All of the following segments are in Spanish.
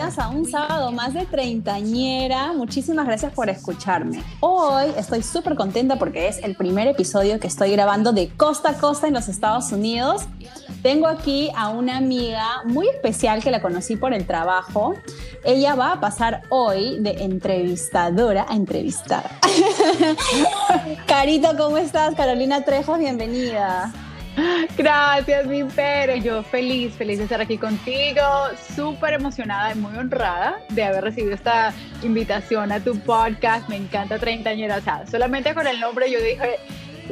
A un sábado más de treintañera. Muchísimas gracias por escucharme. Hoy estoy súper contenta porque es el primer episodio que estoy grabando de costa a costa en los Estados Unidos. Tengo aquí a una amiga muy especial que la conocí por el trabajo. Ella va a pasar hoy de entrevistadora a entrevistar. Carito, ¿cómo estás? Carolina Trejo, bienvenida. Gracias, mi pero Yo feliz, feliz de estar aquí contigo, súper emocionada y muy honrada de haber recibido esta invitación a tu podcast. Me encanta Treintañera. O solamente con el nombre yo dije,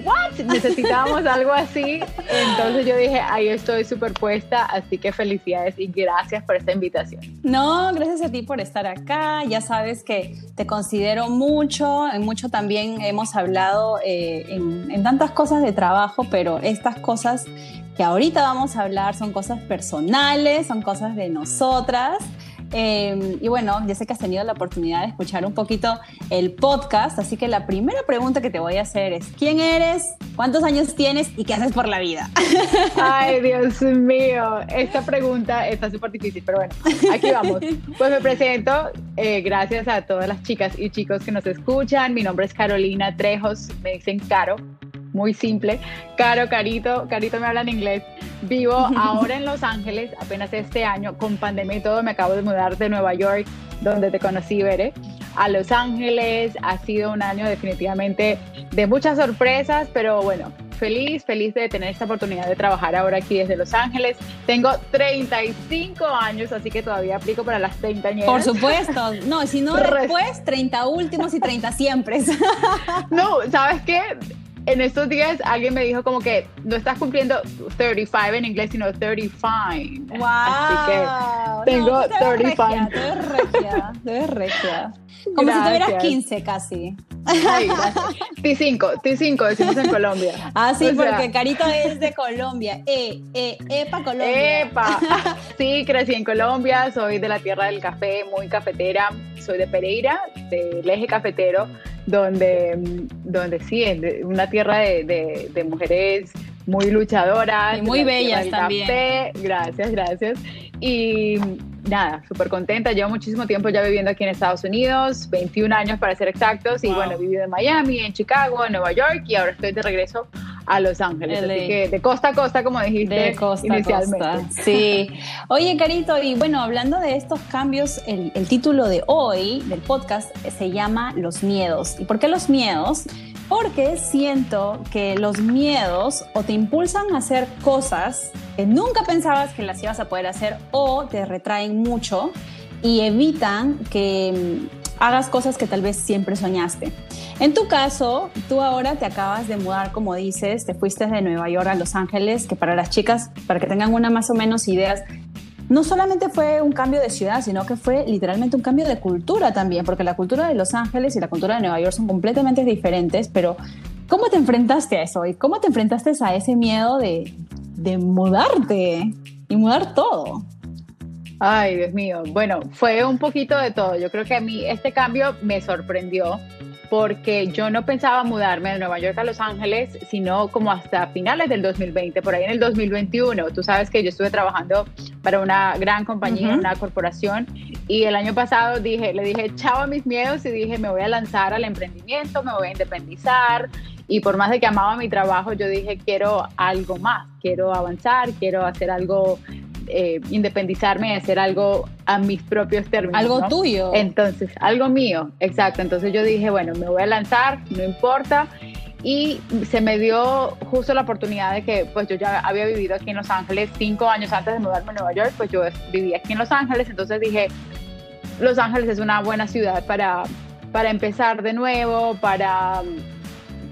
¿what? Necesitábamos algo así. Entonces yo dije, ahí estoy superpuesta, así que felicidades y gracias por esta invitación. No, gracias a ti por estar acá. Ya sabes que te considero mucho, en mucho también hemos hablado eh, en, en tantas cosas de trabajo, pero estas cosas que ahorita vamos a hablar son cosas personales, son cosas de nosotras. Em, y bueno, ya sé que has tenido la oportunidad de escuchar un poquito el podcast, así que la primera pregunta que te voy a hacer es, ¿quién eres? ¿Cuántos años tienes? ¿Y qué haces por la vida? Ay, Dios mío, esta pregunta está súper difícil, pero bueno, aquí vamos. Pues me presento, eh, gracias a todas las chicas y chicos que nos escuchan. Mi nombre es Carolina Trejos, me dicen Caro, muy simple. Caro, Carito, Carito me habla en inglés. Vivo ahora en Los Ángeles, apenas este año, con pandemia y todo, me acabo de mudar de Nueva York, donde te conocí, Bere, a Los Ángeles. Ha sido un año definitivamente de muchas sorpresas, pero bueno, feliz, feliz de tener esta oportunidad de trabajar ahora aquí desde Los Ángeles. Tengo 35 años, así que todavía aplico para las 30 años. Por supuesto. No, si no después, 30 últimos y 30 siempre. no, ¿sabes qué? En estos días alguien me dijo como que no estás cumpliendo 35 en inglés, sino 35. Wow. Así que tengo 35. Te ves regia, te ves regia. Como si tuvieras 15 casi. Ay, T5, T5 decimos en Colombia. Ah, sí, porque Carito es de Colombia. E, e, EPA Colombia. EPA. Sí, crecí en Colombia, soy de la tierra del café, muy cafetera. Soy de Pereira, del eje cafetero, donde, donde sí, es una tierra de, de, mujeres muy luchadoras. Y muy bellas también. Gracias, gracias. Y nada, súper contenta. Llevo muchísimo tiempo ya viviendo aquí en Estados Unidos, 21 años para ser exactos. Y bueno, he vivido en Miami, en Chicago, en Nueva York y ahora estoy de regreso a Los Ángeles. Así que de costa a costa, como dijiste de costa inicialmente. A costa. Sí. Oye, Carito, y bueno, hablando de estos cambios, el, el título de hoy del podcast se llama Los miedos. ¿Y por qué los miedos? Porque siento que los miedos o te impulsan a hacer cosas que nunca pensabas que las ibas a poder hacer o te retraen mucho y evitan que mm, hagas cosas que tal vez siempre soñaste. En tu caso, tú ahora te acabas de mudar, como dices, te fuiste de Nueva York a Los Ángeles, que para las chicas, para que tengan una más o menos ideas, no solamente fue un cambio de ciudad, sino que fue literalmente un cambio de cultura también, porque la cultura de Los Ángeles y la cultura de Nueva York son completamente diferentes, pero ¿cómo te enfrentaste a eso? ¿Y cómo te enfrentaste a ese miedo de, mudarte y mudar todo? Ay, Dios mío. Bueno, fue un poquito de todo. Yo creo que a mí este cambio me sorprendió porque yo no pensaba mudarme de Nueva York a Los Ángeles, sino como hasta finales del 2020, por ahí en el 2021. Tú sabes que yo estuve trabajando para una gran compañía, una corporación, y el año pasado dije, le dije chao a mis miedos y dije, me voy a lanzar al emprendimiento, me voy a independizar. Y por más de que amaba mi trabajo, yo dije, quiero algo más, quiero avanzar, quiero hacer algo eh, independizarme y hacer algo a mis propios términos. Algo tuyo. Entonces, algo mío, exacto. Entonces yo dije, bueno, me voy a lanzar, no importa. Y se me dio justo la oportunidad de que, pues yo ya había vivido aquí en Los Ángeles cinco años antes de mudarme a Nueva York, pues yo vivía aquí en Los Ángeles, entonces dije, Los Ángeles es una buena ciudad para, para empezar de nuevo, para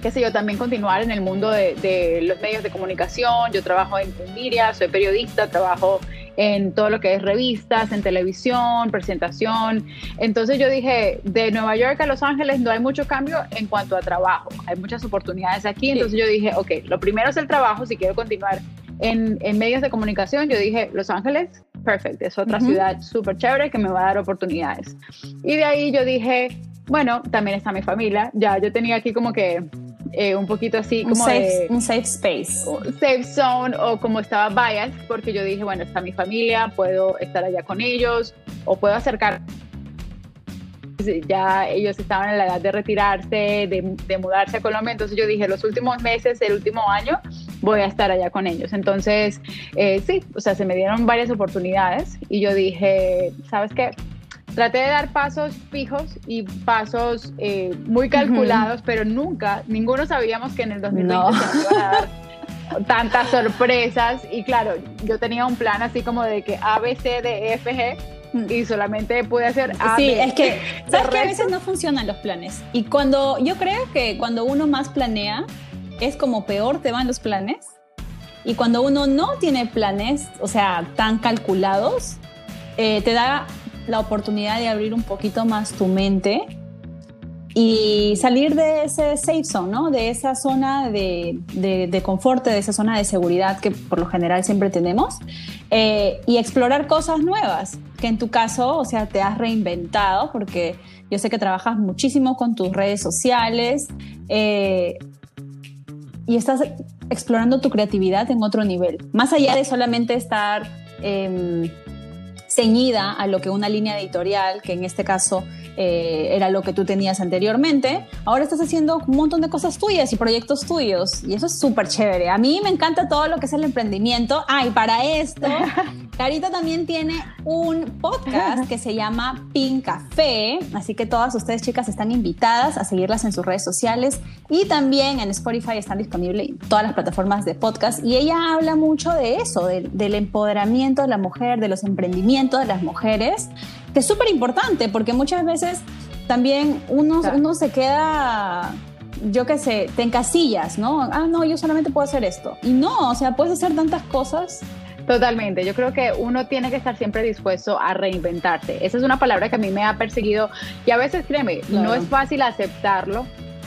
qué sé yo, también continuar en el mundo de, los medios de comunicación. Yo trabajo en, media, soy periodista, trabajo en todo lo que es revistas, en televisión, presentación. Entonces yo dije, de Nueva York a Los Ángeles no hay mucho cambio en cuanto a trabajo, hay muchas oportunidades aquí. Entonces yo dije, ok, lo primero es el trabajo, si quiero continuar en, medios de comunicación, yo dije, Los Ángeles, perfecto, es otra ciudad súper chévere que me va a dar oportunidades. Y de ahí yo dije, bueno, también está mi familia, ya yo tenía aquí como que eh, un poquito así como un safe, de, un safe space. Safe zone o como estaba bias, porque yo dije, bueno, está mi familia, puedo estar allá con ellos o puedo acercar. Ya ellos estaban en la edad de retirarse, de, de mudarse a Colombia, entonces yo dije, los últimos meses, el último año, voy a estar allá con ellos. Entonces, eh, sí, o sea, se me dieron varias oportunidades y yo dije, ¿sabes qué? Traté de dar pasos fijos y pasos eh, muy calculados, pero nunca, ninguno sabíamos que en el 2020 No. se nos iban a dar tantas sorpresas. Y claro, yo tenía un plan así como de que A, B, C, D, E, F, G y solamente pude hacer A, Sí, B. es que, ¿sabes que A veces no funcionan los planes? Y cuando, yo creo que cuando uno más planea, es como peor te van los planes. Y cuando uno no tiene planes, o sea, tan calculados, eh, te da la oportunidad de abrir un poquito más tu mente y salir de ese safe zone, ¿no? De esa zona de, de, confort, de esa zona de seguridad que por lo general siempre tenemos, eh, y explorar cosas nuevas, que en tu caso, o sea, te has reinventado, porque yo sé que trabajas muchísimo con tus redes sociales eh, y estás explorando tu creatividad en otro nivel, más allá de solamente estar... Eh, ceñida a lo que una línea editorial, que en este caso eh, era lo que tú tenías anteriormente, ahora estás haciendo un montón de cosas tuyas y proyectos tuyos y eso es súper chévere. A mí me encanta todo lo que es el emprendimiento. Ah, y para esto, Carito también tiene un podcast que se llama Pin Café, así que todas ustedes chicas están invitadas a seguirlas en sus redes sociales y también en Spotify están disponibles todas las plataformas de podcast y ella habla mucho de eso, del empoderamiento de la mujer, de los emprendimientos de las mujeres, que es súper importante porque muchas veces también uno, Claro. uno se queda yo qué sé, te encasillas, ¿no? Ah, no, yo solamente puedo hacer esto. Y no, o sea, puedes hacer tantas cosas. Totalmente, yo creo que uno tiene que estar siempre dispuesto a reinventarse. Esa es una palabra que a mí me ha perseguido y a veces, créeme, Claro. no es fácil aceptarlo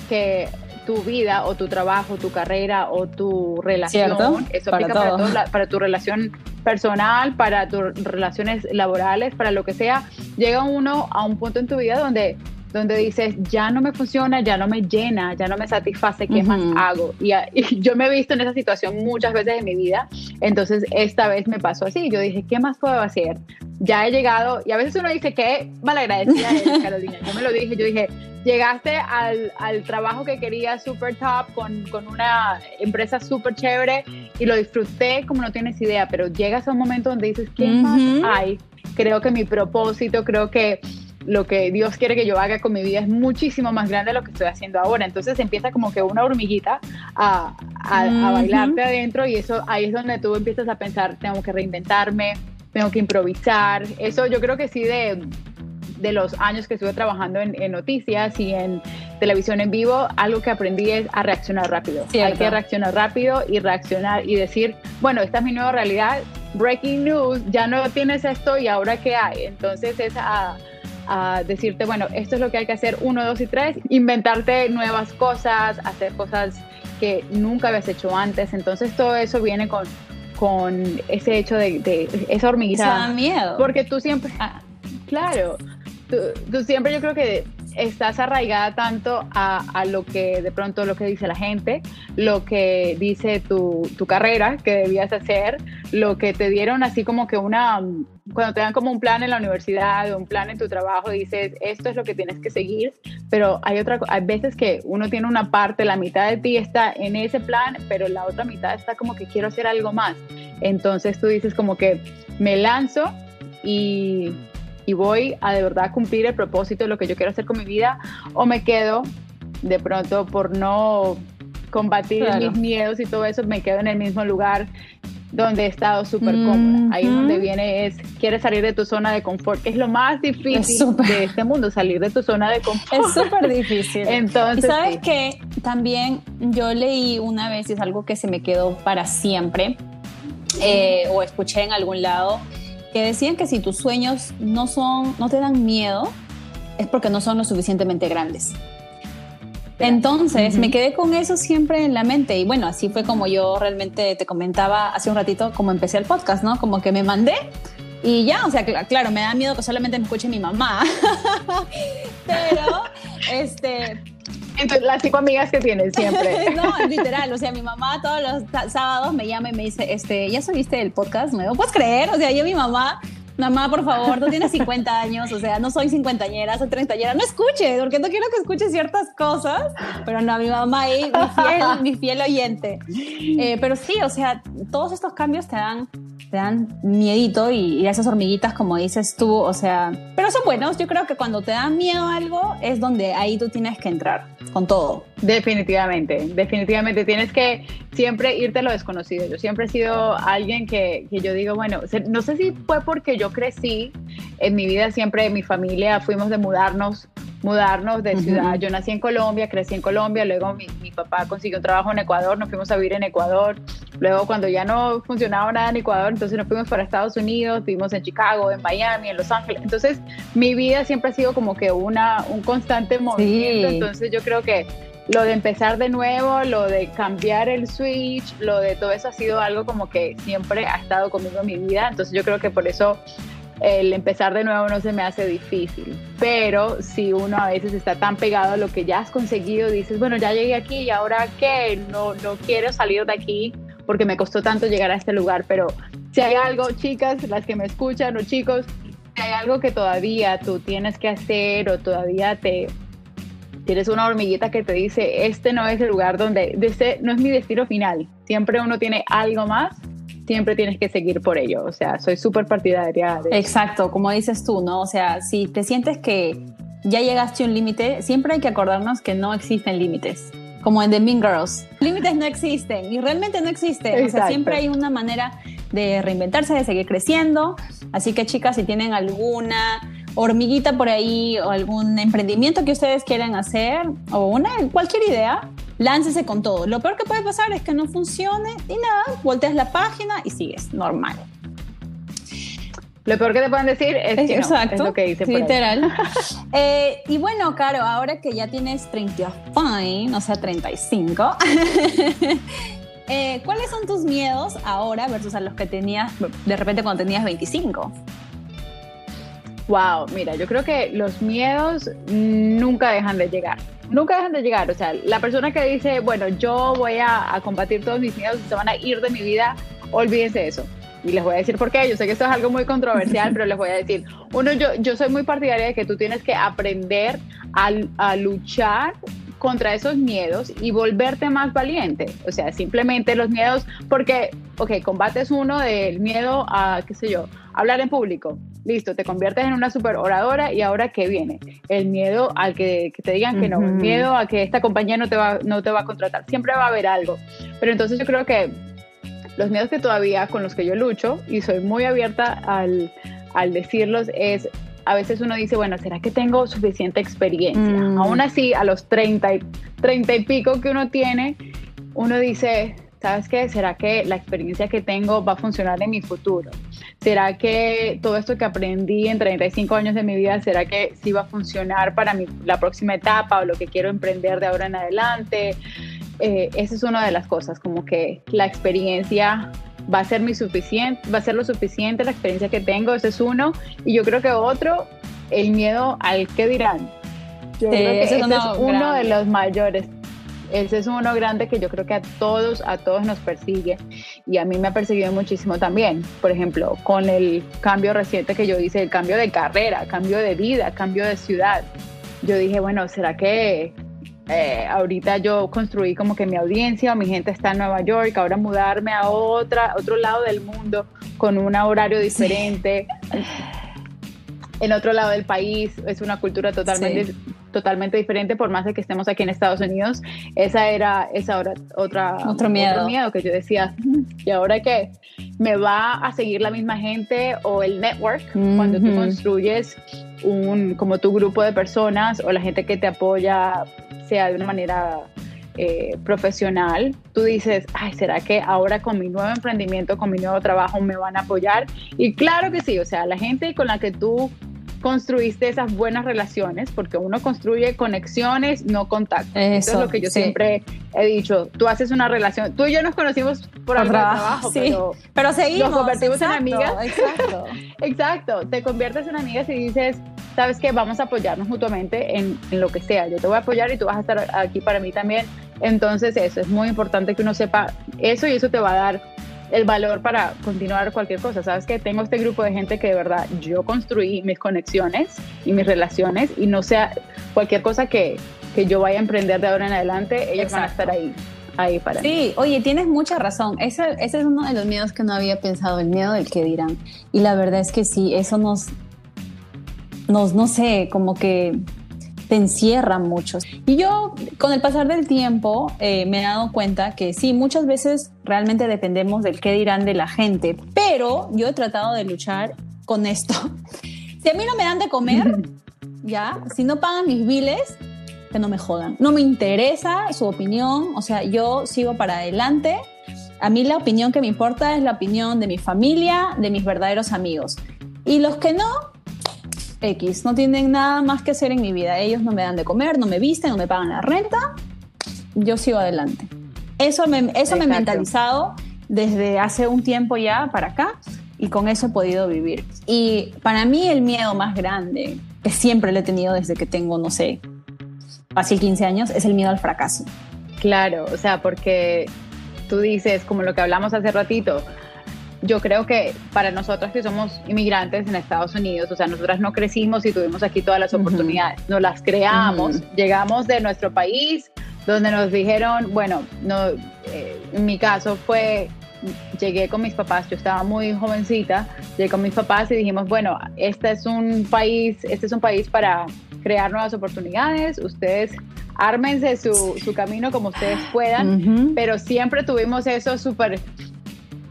que tu vida o tu trabajo, tu carrera o tu relación, Cierto, eso para aplica para, todo. todo, la- para tu relación personal, para tus relaciones laborales, para lo que sea, llega uno a un punto en tu vida donde donde dices, ya no me funciona, ya no me llena, ya no me satisface, ¿qué más hago? Y, yo me he visto en esa situación muchas veces en mi vida, entonces esta vez me pasó así, yo dije, ¿qué más puedo hacer? Ya he llegado, y a veces uno dice, qué malagradecida eres, Carolina, yo me lo dije, yo dije, llegaste al, al trabajo que quería super top, con, con una empresa súper chévere, y lo disfruté como no tienes idea, pero llegas a un momento donde dices, ¿qué más hay? Creo que mi propósito, creo que lo que Dios quiere que yo haga con mi vida es muchísimo más grande de lo que estoy haciendo ahora. Entonces empieza como que una hormiguita a, a, bailarte adentro y eso ahí es donde tú empiezas a pensar, tengo que reinventarme, tengo que improvisar. Eso yo creo que sí de, de los años que estuve trabajando en, en noticias y en televisión en vivo, algo que aprendí es a reaccionar rápido. Hay Cierto. que reaccionar rápido y reaccionar y decir, bueno, esta es mi nueva realidad, breaking news, ya no tienes esto y ahora qué hay. Entonces es a, a decirte, bueno, esto es lo que hay que hacer, uno, dos y tres, inventarte nuevas cosas, hacer cosas que nunca habías hecho antes. Entonces todo eso viene con, con ese hecho de, de esa Eso da hormiguita. miedo. Porque tú siempre, Ah, Claro, tú, tú siempre yo creo que estás arraigada tanto a, a lo que de pronto lo que dice la gente, lo que dice tu, tu carrera que debías hacer, lo que te dieron así como que una, cuando te dan como un plan en la universidad o un plan en tu trabajo, dices, esto es lo que tienes que seguir, pero hay otra, hay veces que uno tiene una parte, la mitad de ti está en ese plan, pero la otra mitad está como que quiero hacer algo más. Entonces tú dices como que me lanzo y, y voy a de verdad cumplir el propósito de lo que yo quiero hacer con mi vida o me quedo de pronto por no combatir Claro. mis miedos y todo eso, me quedo en el mismo lugar donde he estado súper cómoda. Ahí es Ujú. donde viene es, quieres salir de tu zona de confort, que es lo más difícil Es de este mundo, salir de tu zona de confort. es súper difícil. Entonces, y sabes sí. que también yo leí una vez, y es algo que se me quedó para siempre, eh, o escuché en algún lado, que decían que si tus sueños no, son, no te dan miedo, es porque no son lo suficientemente grandes. Entonces Ujú. me quedé con eso siempre en la mente y bueno, así fue como yo realmente te comentaba hace un ratito como empecé el podcast, ¿no? Como que me mandé y ya, o sea, cl- claro, me da miedo que solamente me escuche mi mamá, pero este, Entonces, las cinco amigas que tienes siempre. no, literal, o sea, mi mamá todos los sábados me llama y me dice, este, ¿ya subiste el podcast nuevo? ¿Puedes creer? O sea, yo mi mamá mamá, por favor, tú tienes 50 años, o sea, no soy cincuentañera, soy treintañera, no escuche, porque no quiero que escuche ciertas cosas, pero no, mi mamá ahí, mi fiel, mi fiel oyente. Eh, pero sí, o sea, todos estos cambios te dan te dan miedito y, esas hormiguitas, como dices tú, o sea, pero son buenos. Yo creo que cuando te da miedo algo es donde ahí tú tienes que entrar con todo. Definitivamente, definitivamente tienes que siempre irte a lo desconocido. Yo siempre he sido alguien que, que yo digo, bueno, no sé si fue porque yo crecí en mi vida siempre, mi familia fuimos de mudarnos mudarnos de ciudad. Yo nací en Colombia, crecí en Colombia, luego mi, mi, papá consiguió un trabajo en Ecuador, nos fuimos a vivir en Ecuador, luego cuando ya no funcionaba nada en Ecuador, entonces nos fuimos para Estados Unidos, vivimos en Chicago, en Miami, en Los Ángeles. Entonces mi vida siempre ha sido como que una, un constante movimiento, entonces yo creo que lo de empezar de nuevo, lo de cambiar el switch, lo de todo eso ha sido algo como que siempre ha estado conmigo en mi vida, entonces yo creo que por eso el empezar de nuevo no se me hace difícil, pero si uno a veces está tan pegado a lo que ya has conseguido, dices, bueno, ya llegué aquí y ahora qué, no, no quiero salir de aquí porque me costó tanto llegar a este lugar, pero si hay algo, chicas, las que me escuchan o chicos, si hay algo que todavía tú tienes que hacer o todavía te tienes una hormiguita que te dice, este no es el lugar donde, este no es mi destino final, siempre uno tiene algo más siempre tienes que seguir por ello. O sea, soy súper partidaria de... Exacto, como dices tú, ¿no? O sea, si te sientes que ya llegaste a un límite, siempre hay que acordarnos que no existen límites. Como en The Mean Girls. Límites no existen y realmente no existen. O sea, siempre hay una manera de reinventarse, de seguir creciendo. Así que chicas, si tienen alguna hormiguita por ahí o algún emprendimiento que ustedes quieran hacer o una cualquier idea, láncese con todo. Lo peor que puede pasar es que no funcione y nada, volteas la página y sigues normal. Lo peor que te pueden decir es que Exacto, es lo que dice literal. Eh, y bueno, Caro, ahora que ya tienes 30 fine, o sea, 35, eh, ¿cuáles son tus miedos ahora versus a los que tenías de repente cuando tenías 25? Wow, mira, yo creo que los miedos nunca dejan de llegar. Nunca dejan de llegar. O sea, la persona que dice, bueno, yo voy a, combatir todos mis miedos y se van a ir de mi vida, olvídense de eso. Y les voy a decir por qué. Yo sé que esto es algo muy controversial, pero les voy a decir. Uno, yo, yo soy muy partidaria de que tú tienes que aprender a, a luchar contra esos miedos y volverte más valiente. O sea, simplemente los miedos, porque, ok, combates uno del miedo a, qué sé yo, hablar en público. Listo, te conviertes en una super oradora y ahora qué viene? El miedo al que, te digan que no, el miedo a que esta compañía no te, va, no te va a contratar. Siempre va a haber algo. Pero entonces yo creo que los miedos que todavía con los que yo lucho y soy muy abierta al, al decirlos es a veces uno dice, bueno, ¿será que tengo suficiente experiencia? Mm. Aún así, a los 30 y, 30 y pico que uno tiene, uno dice, ¿sabes qué? ¿Será que la experiencia que tengo va a funcionar en mi futuro? ¿Será que todo esto que aprendí en 35 años de mi vida, será que sí va a funcionar para mi, la próxima etapa o lo que quiero emprender de ahora en adelante? Eh, esa es una de las cosas, como que la experiencia va a ser mi suficiente, va a ser lo suficiente la experiencia que tengo, ese es uno. Y yo creo que otro, el miedo al qué dirán. Yo creo que ese es uno de los mayores. Ese es uno grande que yo creo que a todos, a todos nos persigue y a mí me ha perseguido muchísimo también. Por ejemplo, con el cambio reciente que yo hice, el cambio de carrera, cambio de vida, cambio de ciudad. Yo dije, bueno, ¿será que eh, ahorita yo construí como que mi audiencia o mi gente está en Nueva York, ahora mudarme a otra, otro lado del mundo con un horario diferente. En otro lado del país es una cultura totalmente, totalmente diferente, por más de que estemos aquí en Estados Unidos. Esa era esa otra, otro miedo. miedo que yo decía, ¿y ahora qué? ¿Me va a seguir la misma gente o el network cuando tú construyes un, como tu grupo de personas o la gente que te apoya sea de una manera eh, profesional, tú dices, ay, ¿será que ahora con mi nuevo emprendimiento, con mi nuevo trabajo me van a apoyar? Y claro que sí, o sea, la gente con la que tú construiste esas buenas relaciones, porque uno construye conexiones, no contactos. Eso, es lo que yo siempre he dicho. Tú haces una relación, tú y yo nos conocimos por, algo trabajo, sí. pero, pero seguimos. Nos convertimos en amigas. Exacto. exacto. Te conviertes en amigas y dices, sabes que vamos a apoyarnos mutuamente en, en, lo que sea. Yo te voy a apoyar y tú vas a estar aquí para mí también. Entonces eso, es muy importante que uno sepa eso y eso te va a dar el valor para continuar cualquier cosa. Sabes que tengo este grupo de gente que de verdad yo construí mis conexiones y mis relaciones y no sea cualquier cosa que, que yo vaya a emprender de ahora en adelante, ellos van a estar ahí. Ahí para sí, oye, tienes mucha razón. Ese, ese es uno de los miedos que no había pensado, el miedo del que dirán. Y la verdad es que sí, eso nos, nos no sé, como que te encierra mucho. Y yo, con el pasar del tiempo, eh, me he dado cuenta que sí, muchas veces realmente dependemos del qué dirán de la gente, pero yo he tratado de luchar con esto. Si a mí no me dan de comer, ya, si no pagan mis biles, que no me jodan. No me interesa su opinión, o sea, yo sigo para adelante. A mí la opinión que me importa es la opinión de mi familia, de mis verdaderos amigos. Y los que no, X, no tienen nada más que hacer en mi vida. Ellos no me dan de comer, no me visten, no me pagan la renta. Yo sigo adelante. Eso me, eso me he mentalizado desde hace un tiempo ya para acá y con eso he podido vivir. Y para mí el miedo más grande, que siempre lo he tenido desde que tengo, no sé, fácil 15 años, es el miedo al fracaso. Claro, o sea, porque tú dices, como lo que hablamos hace ratito, yo creo que para nosotras que somos inmigrantes en Estados Unidos, o sea, nosotras no crecimos y tuvimos aquí todas las oportunidades, nos las creamos, llegamos de nuestro país donde nos dijeron, bueno, no, eh, en mi caso fue, llegué con mis papás, yo estaba muy jovencita, llegué con mis papás y dijimos, bueno, este es un país, este es un país para crear nuevas oportunidades, ustedes ármense su, su camino como ustedes puedan, pero siempre tuvimos eso súper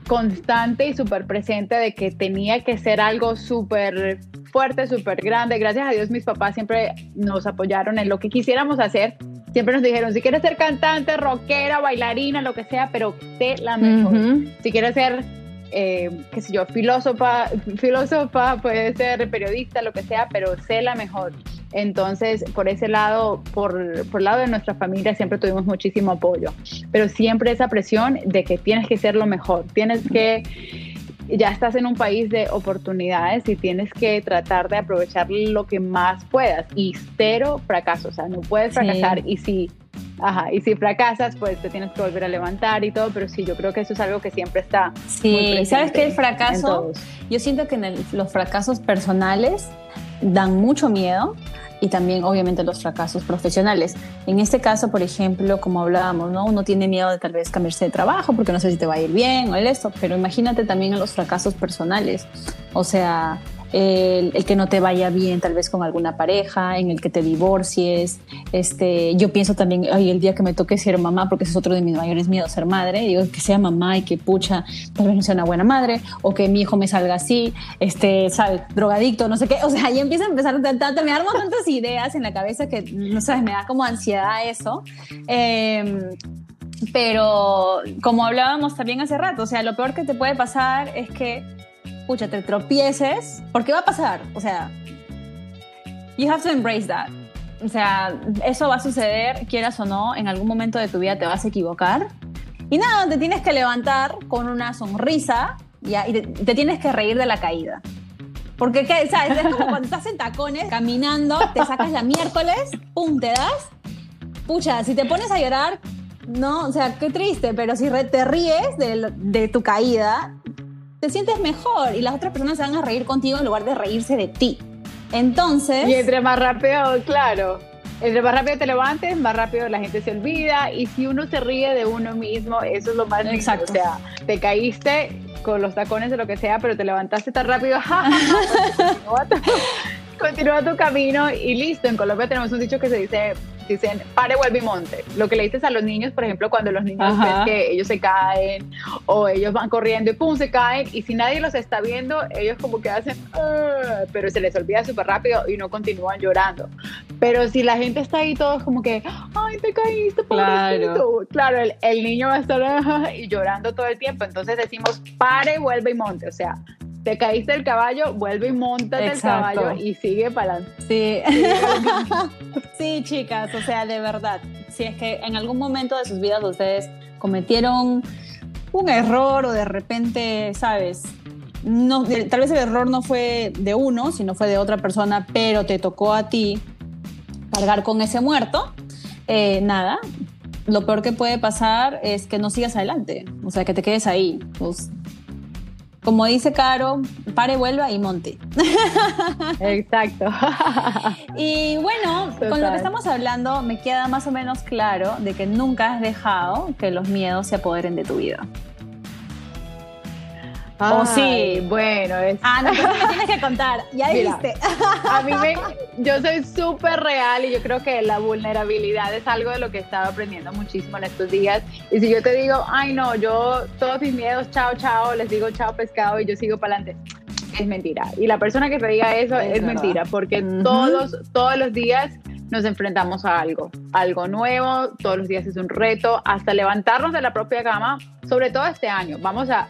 constante y súper presente de que tenía que ser algo súper fuerte, súper grande. Gracias a Dios mis papás siempre nos apoyaron en lo que quisiéramos hacer. Siempre nos dijeron, si quieres ser cantante, rockera, bailarina, lo que sea, pero sé la mejor. Si quieres ser, eh, qué sé yo, filósofa, filósofa, puede ser periodista, lo que sea, pero sé la mejor. Entonces, por ese lado, por, por el lado de nuestra familia, siempre tuvimos muchísimo apoyo, pero siempre esa presión de que tienes que ser lo mejor, tienes que, ya estás en un país de oportunidades y tienes que tratar de aprovechar lo que más puedas. Y cero fracaso, o sea, no puedes fracasar y si Ajá, y si fracasas, pues te tienes que volver a levantar y todo, pero sí, yo creo que eso es algo que siempre está. Sí, ¿sabes qué? El fracaso, yo siento que en los fracasos personales dan mucho miedo y también obviamente los fracasos profesionales. En este caso, por ejemplo, como hablábamos, ¿no? uno tiene miedo de tal vez cambiarse de trabajo porque no sé si te va a ir bien o el esto, pero imagínate también los fracasos personales. O sea, el, que no te vaya bien tal vez con alguna pareja, en el que te divorcies. Este, yo pienso también, ay, el día que me toque ser mamá, porque ese es otro de mis mayores miedos, ser madre, digo que sea mamá y que pucha, tal vez no sea una buena madre, o que mi hijo me salga así, este. Drogadicto, no sé qué. O sea, ahí empieza a empezar a armo tantas ideas en la cabeza que, no sabes, me da como ansiedad eso. Em, pero como hablábamos también hace rato, o sea, lo peor que te puede pasar es que pucha, te tropieces, porque va a pasar, o sea, you have to embrace that. O sea, eso va a suceder, quieras o no, en algún momento de tu vida te vas a equivocar. Y nada, te tienes que levantar con una sonrisa y te, tienes que reír de la caída. Porque, ¿sabes? Es como cuando estás en tacones, caminando, te sacas la miércoles, pum, te das. Pucha, si te pones a llorar, no, o sea, qué triste, pero si te ríes de, de tu caída, te sientes mejor y las otras personas se van a reír contigo en lugar de reírse de ti. Entonces... Y entre más rápido, claro, entre más rápido te levantes, más rápido la gente se olvida y si uno se ríe de uno mismo, eso es lo más Exacto. O sea, te caíste con los tacones de lo que sea, pero te levantaste tan rápido, continúa tu camino y listo. En Colombia tenemos un dicho que se dice dicen, pare, vuelve y monte. Lo que le dices a los niños, por ejemplo, cuando los niños ven que ellos se caen o ellos van corriendo y pum, se caen y si nadie los está viendo, ellos como que hacen, pero se les olvida súper rápido y no continúan llorando. Pero si la gente está ahí todos como que, ay, te caíste, claro, claro el, el niño va a estar y llorando todo el tiempo. Entonces decimos, pare, vuelve y monte. O sea, te caíste del caballo, vuelve y monta el caballo y sigue para adelante. Sí. sí, chicas, o sea, de verdad, si es que en algún momento de sus vidas ustedes cometieron un error o de repente, ¿sabes? no, tal vez el error no fue de uno, sino fue de otra persona, pero te tocó a ti cargar con ese muerto, eh, nada, lo peor que puede pasar es que no sigas adelante, o sea, que te quedes ahí. Pues, como dice Caro, pare, vuelva y monte. Exacto. y bueno, con lo que estamos hablando, me queda más o menos claro de que nunca has dejado que los miedos se apoderen de tu vida. ¿O sí? Bueno, es... Ah, no, me tienes que contar. Ya dijiste. a mí me... Yo soy súper real y yo creo que la vulnerabilidad es algo de lo que he estado aprendiendo muchísimo en estos días. Y si yo te digo, ay no, yo todos mis miedos, chao, chao, les digo chao pescado y yo sigo para adelante, es mentira. Y la persona que te diga eso es, mentira, porque todos, todos los días nos enfrentamos a algo, algo nuevo, todos los días es un reto, hasta levantarnos de la propia cama, sobre todo este año. Vamos a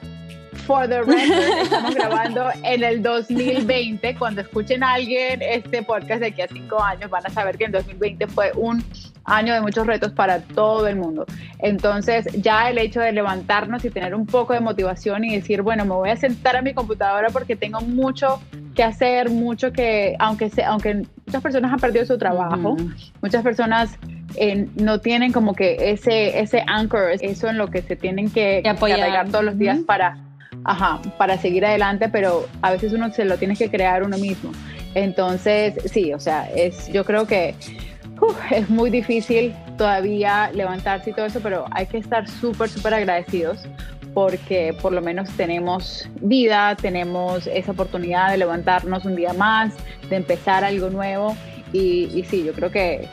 for the record, estamos grabando en el 2020. Cuando escuchen a alguien este podcast de aquí a cinco años, van a saber que el 2020 fue un año de muchos retos para todo el mundo. Entonces, ya el hecho de levantarnos y tener un poco de motivación y decir, bueno, me voy a sentar a mi computadora porque tengo mucho que hacer, mucho que, aunque, se, aunque muchas personas han perdido su trabajo, muchas personas eh, no tienen como que ese, ese anchor, eso en lo que se tienen que, apoyar todos los días para ajá, para seguir adelante, pero a veces uno se lo tiene que crear uno mismo. Entonces, sí, o sea, es, yo creo que es muy difícil todavía levantarse y todo eso, pero hay que estar súper, súper agradecidos porque por lo menos tenemos vida, tenemos esa oportunidad de levantarnos un día más, de empezar algo nuevo. Y, y sí, yo creo que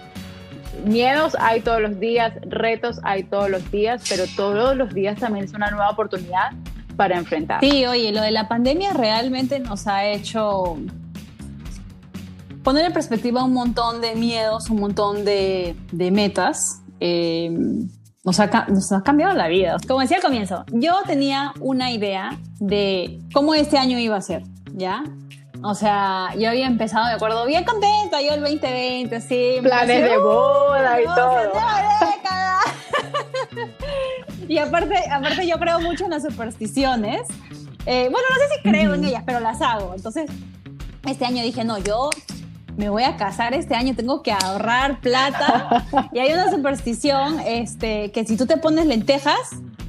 miedos hay todos los días, retos hay todos los días, pero todos los días también es una nueva oportunidad para enfrentar. Sí, oye, lo de la pandemia realmente nos ha hecho poner en perspectiva un montón de miedos, un montón de, metas. Eh, nos, ha, nos ha cambiado la vida. Como decía al comienzo, yo tenía una idea de cómo este año iba a ser, ¿ya? O sea, yo había empezado, me acuerdo, bien contenta, yo el 2020, sí. Planes de boda y todo. y aparte, aparte yo creo mucho en las supersticiones. Eh, bueno, no sé si creo en ellas, pero las hago. Entonces, este año dije, no, yo me voy a casar este año, tengo que ahorrar plata. y hay una superstición este, que si tú te pones lentejas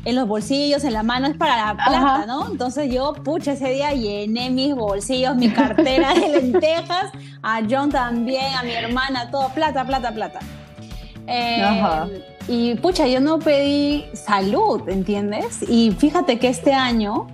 en los bolsillos, en la mano, es para la plata, ¿no? Entonces yo, pucha, ese día llené mis bolsillos, mi cartera de lentejas, a John también, a mi hermana, todo, plata, plata, plata. Eh, y pucha, yo no pedí salud, ¿entiendes? Y fíjate que este año,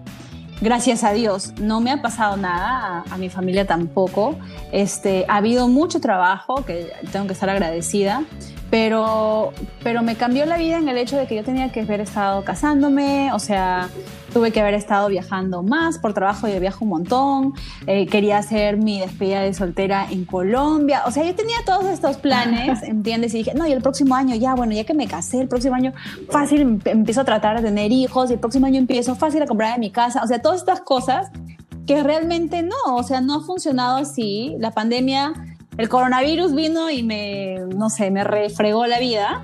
gracias a Dios, no me ha pasado nada, a, mi familia tampoco. Este, ha habido mucho trabajo, que tengo que estar agradecida, pero, pero me cambió la vida en el hecho de que yo tenía que haber estado casándome, o sea, tuve que haber estado viajando más por trabajo, yo viajo un montón, eh, quería hacer mi despedida de soltera en Colombia, o sea, yo tenía todos estos planes, ¿entiendes? Y dije, no, y el próximo año ya, bueno, ya que me casé, el próximo año fácil em, empiezo a tratar de tener hijos, y el próximo año empiezo fácil a comprar en mi casa, o sea, todas estas cosas que realmente no, o sea, no ha funcionado así, la pandemia, el coronavirus vino y me, no sé, me refregó la vida,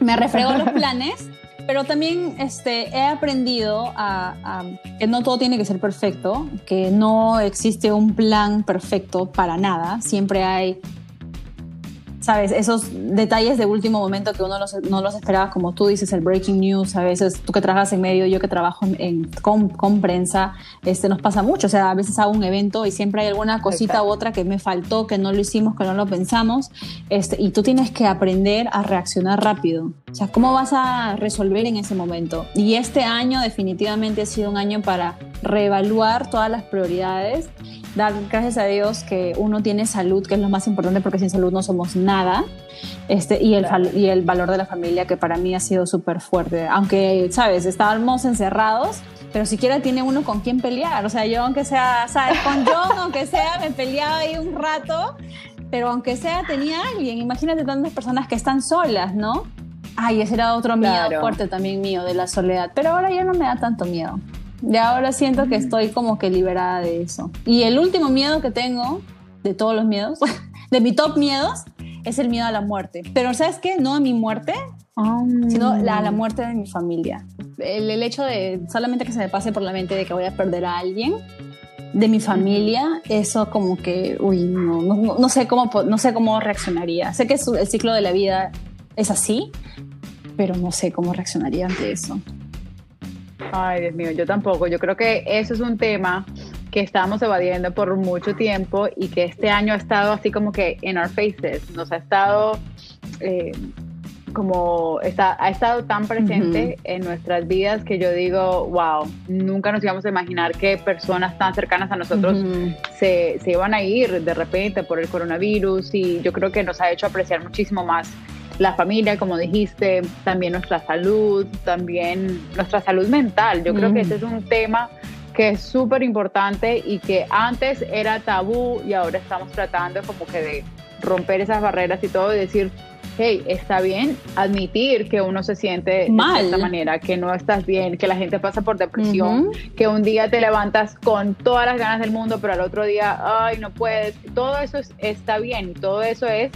me refregó los planes pero también este, he aprendido a, que no todo tiene que ser perfecto, que no existe un plan perfecto para nada, siempre hay sabes, esos detalles de último momento que uno no los esperaba, como tú dices, el breaking news, a veces tú que trabajas en medio, yo que trabajo en, con, prensa, este, nos pasa mucho, o sea, a veces hago un evento y siempre hay alguna cosita u otra que me faltó, que no lo hicimos, que no lo pensamos, este, y tú tienes que aprender a reaccionar rápido, o sea, ¿cómo vas a resolver en ese momento? Y este año definitivamente ha sido un año para reevaluar todas las prioridades dar gracias a Dios que uno tiene salud, que es lo más importante porque sin salud no somos nada, este, y, el, y el valor de la familia que para mí ha sido súper fuerte. Aunque, ¿sabes? Estábamos encerrados, pero siquiera tiene uno con quien pelear. O sea, yo aunque sea, ¿sabes? Con John, aunque sea, me peleaba ahí un rato, pero aunque sea, tenía alguien. Imagínate tantas personas que están solas, ¿no? Ay, ese era otro miedo fuerte también mío, de la soledad. Pero ahora ya no me da tanto miedo. Y ahora siento que estoy como que liberada de eso. Y el último miedo que tengo, de todos los miedos, de mi top miedos, es el miedo a la muerte. Pero ¿sabes qué? No a mi muerte, sino a la muerte de mi familia. el, hecho de solamente que se me pase por la mente de que voy a perder a alguien de mi familia, eso como que, uy, no, no, sé, cómo, no sé cómo reaccionaría. Sé que el ciclo de la vida es así, pero no sé cómo reaccionaría ante eso. Ay, Dios mío, yo tampoco. Yo creo que eso es un tema que estamos evadiendo por mucho tiempo y que este año ha estado así como que en our faces, nos ha estado eh, como está, ha estado tan presente en nuestras vidas que yo digo, wow, nunca nos íbamos a imaginar que personas tan cercanas a nosotros se, se iban a ir de repente por el coronavirus y yo creo que nos ha hecho apreciar muchísimo más la familia, como dijiste, también nuestra salud, también nuestra salud mental. Yo creo que ese es un tema que es súper importante y que antes era tabú y ahora estamos tratando como que de romper esas barreras y todo y decir, hey, está bien admitir que uno se siente Mal. de esta manera, que no estás bien, que la gente pasa por depresión, que un día te levantas con todas las ganas del mundo, pero al otro día, ay, no puedes. Todo eso está bien, todo eso es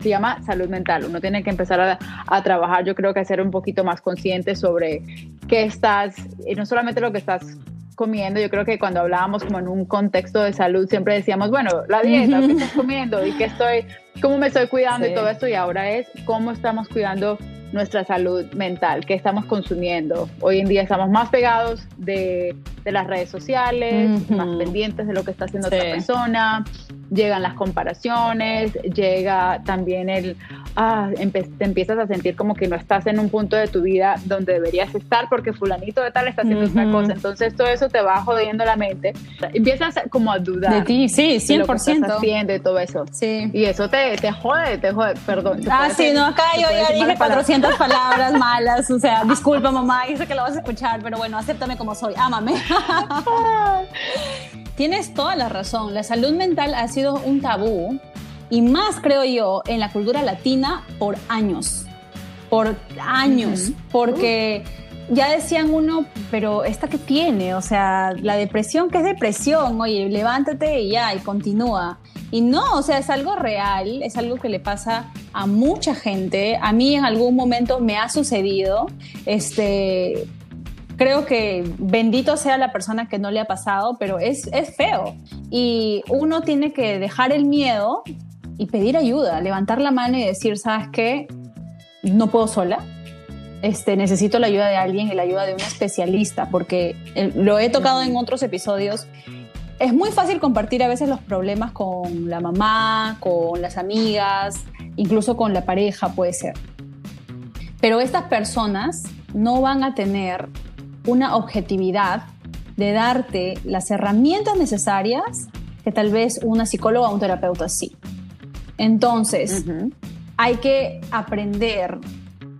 se llama salud mental. Uno tiene que empezar a, a, trabajar, yo creo que a ser un poquito más consciente sobre qué estás, y no solamente lo que estás comiendo, yo creo que cuando hablábamos como en un contexto de salud siempre decíamos, bueno, la dieta, qué estás comiendo y qué estoy, cómo me estoy cuidando y todo esto y ahora es cómo estamos cuidando nuestra salud mental, qué estamos consumiendo. Hoy en día estamos más pegados de, de las redes sociales, más pendientes de lo que está haciendo otra persona, llegan las comparaciones, llega también el, ah, te empiezas a sentir como que no estás en un punto de tu vida donde deberías estar porque fulanito de tal está haciendo otra cosa. Entonces todo eso te va jodiendo la mente. Empiezas como a dudar. De ti, sí, 100%. De lo que estás haciendo y todo eso. Sí. Y eso te, te jode, te jode, perdón. ah, sí, no, acá yo ya dije 400 palabras malas, o sea, disculpa mamá, dice que lo vas a escuchar, pero bueno, acéptame como soy, ámame. Tienes toda la razón, la salud mental ha sido un tabú y más creo yo en la cultura latina por años, por años, porque ya decían uno, pero esta que tiene, o sea, la depresión, ¿qué es depresión? Oye, levántate y ya, y continúa. Y no, o sea, es algo real, es algo que le pasa a mucha gente. A mí en algún momento me ha sucedido, este, creo que bendito sea la persona que no le ha pasado, pero es, es feo. Y uno tiene que dejar el miedo y pedir ayuda, levantar la mano y decir, ¿sabes qué? No puedo sola. Este, necesito la ayuda de alguien y la ayuda de un especialista, porque lo he tocado en otros episodios. Es muy fácil compartir a veces los problemas con la mamá, con las amigas, incluso con la pareja puede ser. Pero estas personas no van a tener una objetividad de darte las herramientas necesarias que tal vez una psicóloga o un terapeuta sí. Entonces, hay que aprender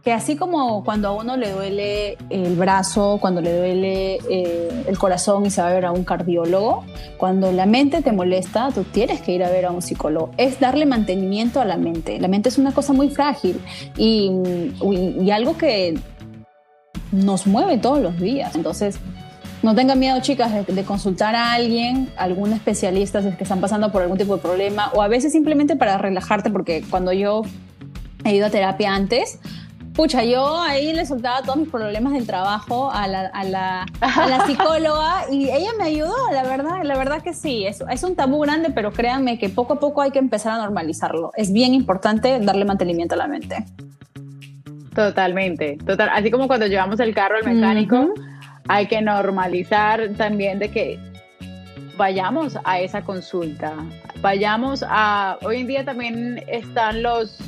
que así como cuando a uno le duele el brazo, cuando le duele eh, el corazón y se va a ver a un cardiólogo, cuando la mente te molesta, tú tienes que ir a ver a un psicólogo. Es darle mantenimiento a la mente. La mente es una cosa muy frágil y, y algo que nos mueve todos los días. Entonces, no tengan miedo, chicas, de, consultar a alguien, algún especialista si es que están pasando por algún tipo de problema, o a veces simplemente para relajarte, porque cuando yo he ido a terapia antes, pucha, yo ahí le soltaba todos mis problemas del trabajo a la, a la, a la psicóloga y ella me ayudó, la verdad, la verdad que sí, es, es un tabú grande, pero créanme que poco a poco hay que empezar a normalizarlo. Es bien importante darle mantenimiento a la mente. Totalmente, total. Así como cuando llevamos el carro al mecánico, hay que normalizar también de que vayamos a esa consulta, vayamos a, hoy en día también están los,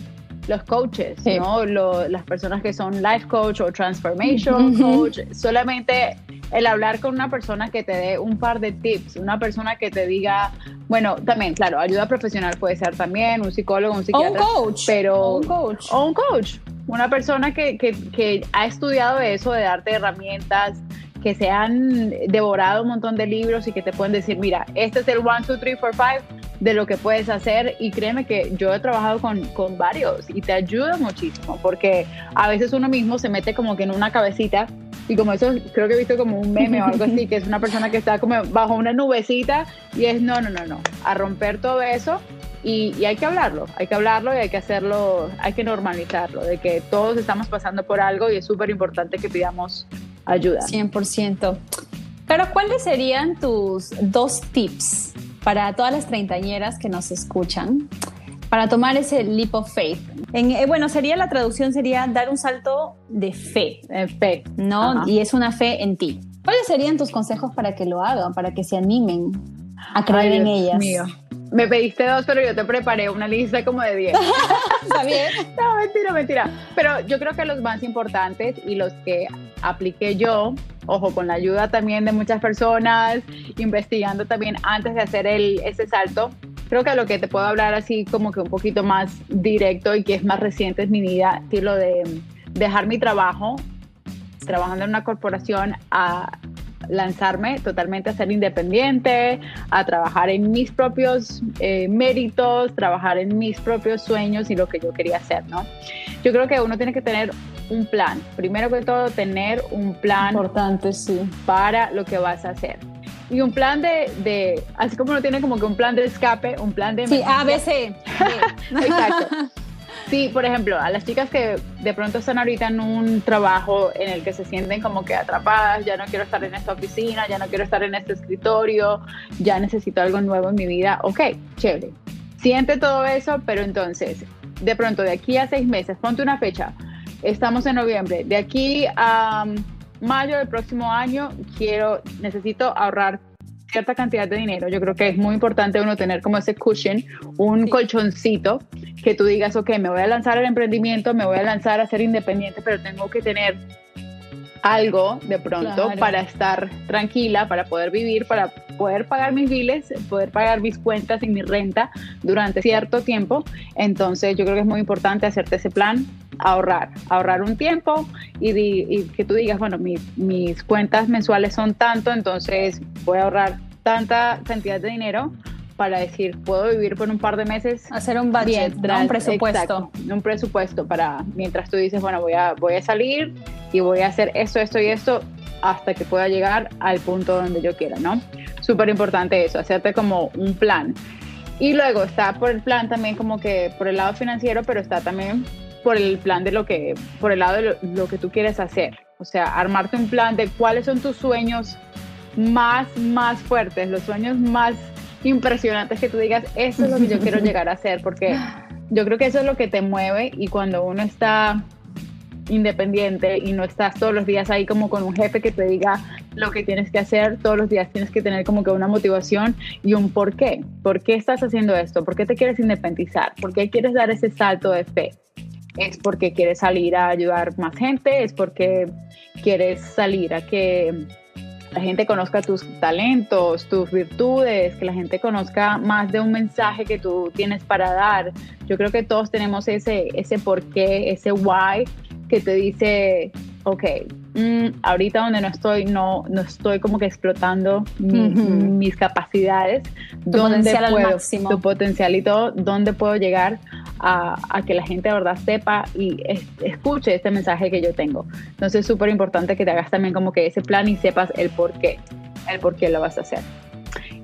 los coaches, ¿no? las personas que son life coach o transformation coach, solamente el hablar con una persona que te dé un par de tips, una persona que te diga, bueno, también, claro, ayuda profesional puede ser también, un psicólogo, un psiquiatra. O un coach. Pero, un coach. O un coach una persona que, que, que, ha estudiado eso, de darte herramientas, que se han devorado un montón de libros y que te pueden decir, mira, este es el 1, 2, 3, 4, 5 de lo que puedes hacer y créeme que yo he trabajado con, con varios y te ayuda muchísimo porque a veces uno mismo se mete como que en una cabecita y como eso creo que he visto como un meme o algo así, que es una persona que está como bajo una nubecita y es no, no, no, no, a romper todo eso y, hay que hablarlo, hay que hablarlo y hay que hacerlo, hay que normalizarlo, de que todos estamos pasando por algo y es súper importante que pidamos ayuda. 100%. Pero ¿cuáles serían tus dos tips para todas las treintañeras que nos escuchan para tomar ese leap of faith? En, eh, bueno, sería la traducción sería dar un salto de fe, fe, ¿no? Y es una fe en ti. ¿Cuáles serían tus consejos para que lo hagan, para que se animen a creer en ellas? Mío. Me pediste dos, pero yo te preparé una lista como de 10. ¿Está bien? No, mentira, mentira. Pero yo creo que los más importantes y los que apliqué yo, ojo, con la ayuda también de muchas personas, investigando también antes de hacer el, ese salto, creo que lo que te puedo hablar así como que un poquito más directo y que es más reciente es mi vida, lo de dejar mi trabajo, trabajando en una corporación, a lanzarme totalmente a ser independiente, a trabajar en mis propios eh, méritos, trabajar en mis propios sueños y lo que yo quería hacer, ¿no? Yo creo que uno tiene que tener un plan. Primero que todo, tener un plan importante, sí, para lo que vas a hacer. Y un plan de, de, así como uno tiene como que un plan de escape, un plan de... Sí, ABC. Exacto. Sí, por ejemplo, a las chicas que de pronto están ahorita en un trabajo en el que se sienten como que atrapadas, ya no quiero estar en esta oficina, ya no quiero estar en este escritorio, ya necesito algo nuevo en mi vida, ok, chévere. Siente todo eso, pero entonces, de pronto, de aquí a seis meses, ponte una fecha, estamos en noviembre, de aquí a um, mayo del próximo año, quiero, necesito ahorrar cierta cantidad de dinero. Yo creo que es muy importante uno tener como ese cushion, un colchoncito que tú digas, ok, me voy a lanzar al emprendimiento, me voy a lanzar a ser independiente, pero tengo que tener algo de pronto para estar tranquila, para poder vivir, para poder pagar mis biles, poder pagar mis cuentas y mi renta durante cierto tiempo. Entonces yo creo que es muy importante hacerte ese plan, ahorrar, ahorrar un tiempo y, que tú digas, bueno, mis cuentas mensuales son tanto, entonces voy a ahorrar tanta cantidad de dinero para decir, puedo vivir por un par de meses. Hacer un budget, un presupuesto. un presupuesto para mientras tú dices, bueno, voy a, voy a salir y voy a hacer esto, esto y esto hasta que pueda llegar al punto donde yo quiera, ¿no? Súper importante eso, hacerte como un plan. Y luego está por el plan también como que por el lado financiero, pero está también por el plan de lo que, por el lado de lo que tú quieres hacer. O sea, armarte un plan de cuáles son tus sueños más, más fuertes, los sueños más impresionantes que tú digas, eso es lo que yo quiero llegar a hacer, porque yo creo que eso es lo que te mueve y cuando uno está independiente y no estás todos los días ahí como con un jefe que te diga lo que tienes que hacer, todos los días tienes que tener como que una motivación y un por qué. ¿Por qué estás haciendo esto? ¿Por qué te quieres independizar? ¿Por qué quieres dar ese salto de fe? ¿Es porque quieres salir a ayudar más gente? ¿Es porque quieres salir a que la gente conozca tus talentos, tus virtudes, que la gente conozca más de un mensaje que tú tienes para dar. Yo creo que todos tenemos ese, ese por qué, ese why que te dice, ok, mm, ahorita donde no estoy, no, no estoy como que explotando mis capacidades, tu máximo. tu potencial y todo, dónde puedo llegar a, que la gente de verdad sepa y escuche este mensaje que yo tengo. Entonces es súper importante que te hagas también como que ese plan y sepas el por qué, el por qué lo vas a hacer.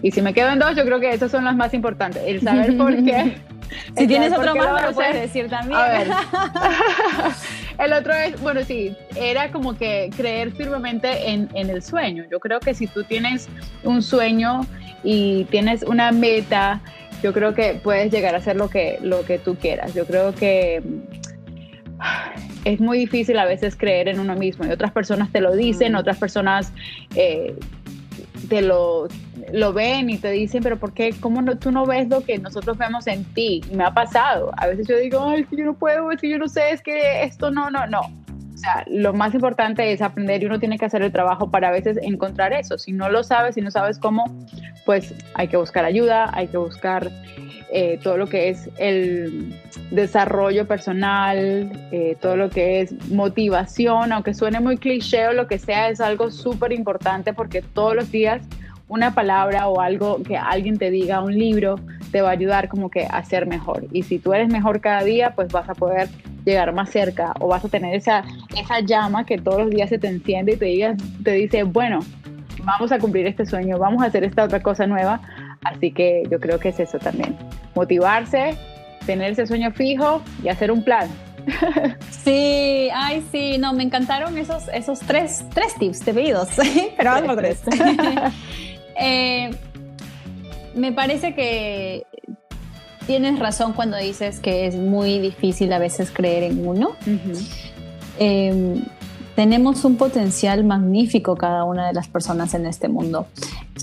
Y si me quedo en dos, yo creo que esos son los más importantes, el saber por qué. si tienes otro más, lo, puedes decir también. A ver. el otro es, bueno, sí, era como que creer firmemente en, en el sueño. Yo creo que si tú tienes un sueño y tienes una meta, yo creo que puedes llegar a hacer lo que, lo que tú quieras. Yo creo que es muy difícil a veces creer en uno mismo y otras personas te lo dicen, mm. otras personas eh, te lo, lo ven y te dicen, pero ¿por qué? ¿Cómo no, tú no ves lo que nosotros vemos en ti? Y me ha pasado. A veces yo digo, ay, es que yo no puedo, es que yo no sé, es que esto no, no, no. O sea, lo más importante es aprender y uno tiene que hacer el trabajo para a veces encontrar eso. Si no lo sabes, si no sabes cómo, pues hay que buscar ayuda, hay que buscar eh, todo lo que es el desarrollo personal, eh, todo lo que es motivación, aunque suene muy cliché o lo que sea, es algo súper importante porque todos los días una palabra o algo que alguien te diga, un libro, te va a ayudar como que a ser mejor. Y si tú eres mejor cada día, pues vas a poder llegar más cerca o vas a tener esa, esa llama que todos los días se te enciende y te, diga, te dice, bueno, vamos a cumplir este sueño, vamos a hacer esta otra cosa nueva. Así que yo creo que es eso también, motivarse, tener ese sueño fijo y hacer un plan. Sí, ay, sí, no, me encantaron esos, esos tres, tres tips te pedidos, pero vamos por tres. Eh, me parece que tienes razón cuando dices que es muy difícil a veces creer en uno. Em, tenemos un potencial magnífico cada una de las personas en este mundo.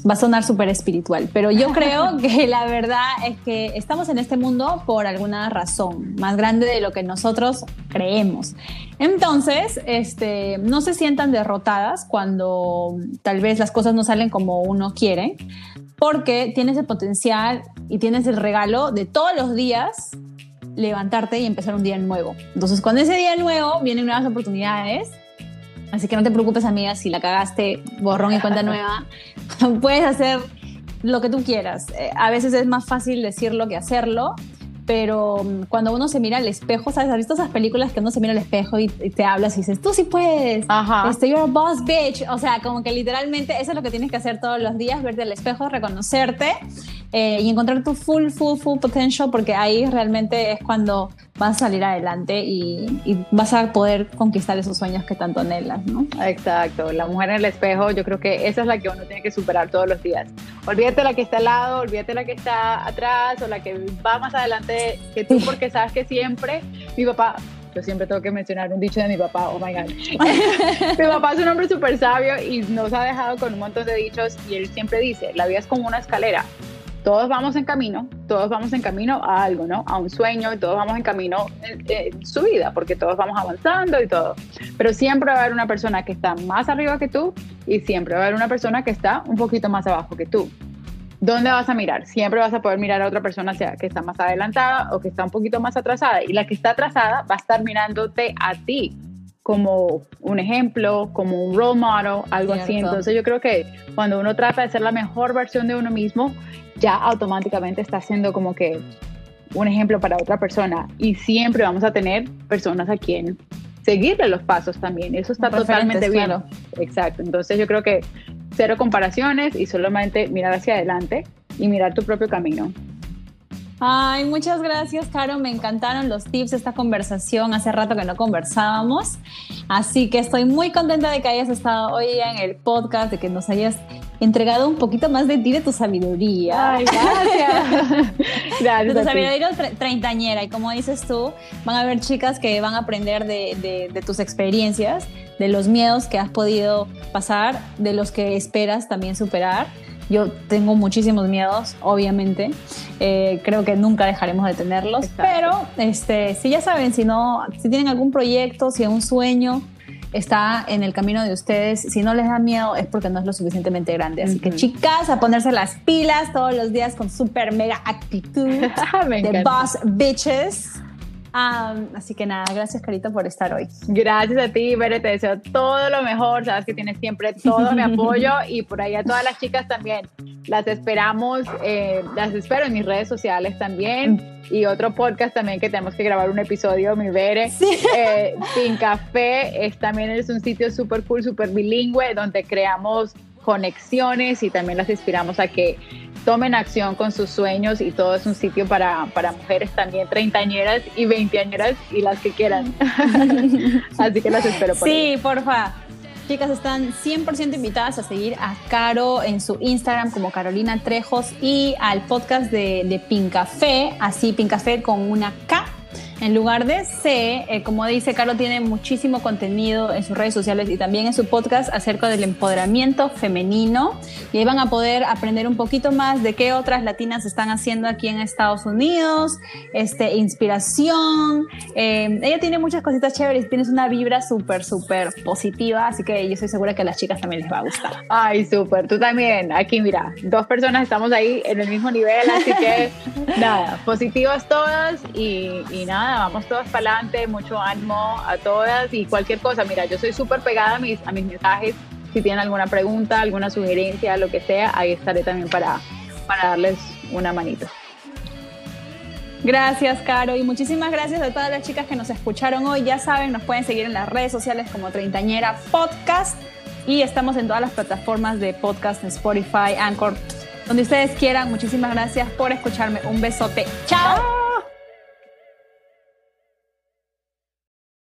Va a sonar súper espiritual, pero yo creo que la verdad es que estamos en este mundo por alguna razón más grande de lo que nosotros creemos. Entonces, este, no se sientan derrotadas cuando tal vez las cosas no salen como uno quiere, porque tienes el potencial y tienes el regalo de todos los días levantarte y empezar un día nuevo. Entonces, con ese día nuevo vienen nuevas oportunidades. Así que no te preocupes, amiga, si la cagaste, borrón y cuenta nueva. Puedes hacer lo que tú quieras. Eh, a veces es más fácil decirlo que hacerlo, pero mm, cuando uno se mira al espejo, ¿sabes? ¿Has visto esas películas que uno se mira al espejo y, te hablas y dices, tú sí puedes, Ajá. Este, you're a boss bitch, o sea, como que literalmente eso es lo que tienes que hacer todos los días, verte al espejo, reconocerte eh, y encontrar tu full, full, full potential, porque ahí realmente es cuando vas a salir adelante y, y, vas a poder conquistar esos sueños que tanto anhelas, ¿no? Exacto, la mujer en el espejo, yo creo que esa es la que uno tiene que superar todos los días. Olvídate la que está al lado, olvídate la que está atrás o la que va más adelante que tú, porque sabes que siempre mi papá, yo siempre tengo que mencionar un dicho de mi papá, oh my god. mi papá es un hombre súper sabio y nos ha dejado con un montón de dichos y él siempre dice, la vida es como una escalera todos vamos en camino, todos vamos en camino a algo, ¿no? A un sueño, y todos vamos en camino en, en, su vida, porque todos vamos avanzando y todo. Pero siempre va a haber una persona que está más arriba que tú y siempre va a haber una persona que está un poquito más abajo que tú. ¿Dónde vas a mirar? Siempre vas a poder mirar a otra persona sea que está más adelantada o que está un poquito más atrasada. Y la que está atrasada va a estar mirándote a ti como un ejemplo, como un role model, algo Cierto. así. Entonces yo creo que cuando uno trata de ser la mejor versión de uno mismo, ya automáticamente está siendo como que un ejemplo para otra persona y siempre vamos a tener personas a quien seguirle los pasos también. Eso está totalmente bien. Claro. Exacto. Entonces yo creo que cero comparaciones y solamente mirar hacia adelante y mirar tu propio camino. Ay, muchas gracias, Caro. Me encantaron los tips de esta conversación. Hace rato que no conversábamos. Así que estoy muy contenta de que hayas estado hoy en el podcast, de que nos hayas entregado un poquito más de ti, de tu sabiduría. Ay, gracias. gracias. De tu sabiduría treintañera. Y como dices tú, van a haber chicas que van a aprender de, de, de tus experiencias, de los miedos que has podido pasar, de los que esperas también superar. Yo tengo muchísimos miedos, obviamente. Eh, creo que nunca dejaremos de tenerlos. Exacto. Pero este, si ya saben, si no, si tienen algún proyecto, si un sueño está en el camino de ustedes, si no les da miedo es porque no es lo suficientemente grande. Así uh -huh. que chicas, a ponerse las pilas todos los días con super mega actitud de boss bitches. Um, así que nada, gracias Carito por estar hoy. Gracias a ti, Bere, te deseo todo lo mejor, sabes que tienes siempre todo mi apoyo y por ahí a todas las chicas también. Las esperamos, eh, las espero en mis redes sociales también y otro podcast también que tenemos que grabar un episodio, mi Bere. Sí. Eh, Sin Café es, también es un sitio súper cool, súper bilingüe donde creamos conexiones y también las inspiramos a que tomen acción con sus sueños y todo es un sitio para, para mujeres también treintañeras y veinteañeras y las que quieran. Así que las espero por Sí, ahí. porfa. Chicas, están 100% invitadas a seguir a Caro en su Instagram como Carolina Trejos y al podcast de, de Pincafé, así Pincafé con una K en lugar de C, eh, como dice Carlos, tiene muchísimo contenido en sus redes sociales y también en su podcast acerca del empoderamiento femenino. Y ahí van a poder aprender un poquito más de qué otras latinas están haciendo aquí en Estados Unidos, este, inspiración. Eh, ella tiene muchas cositas chéveres, tienes una vibra súper, súper positiva, así que yo estoy segura que a las chicas también les va a gustar. Ay, súper, tú también. Aquí, mira, dos personas estamos ahí en el mismo nivel, así que nada, positivas todas y, y nada vamos todas para adelante, mucho ánimo a todas y cualquier cosa. Mira, yo soy súper pegada a mis, a mis mensajes. Si tienen alguna pregunta, alguna sugerencia, lo que sea, ahí estaré también para, para darles una manito. Gracias, Caro, y muchísimas gracias a todas las chicas que nos escucharon hoy. Ya saben, nos pueden seguir en las redes sociales como Treintañera Podcast y estamos en todas las plataformas de podcast, en Spotify, Anchor, donde ustedes quieran. Muchísimas gracias por escucharme. Un besote. ¡Chao!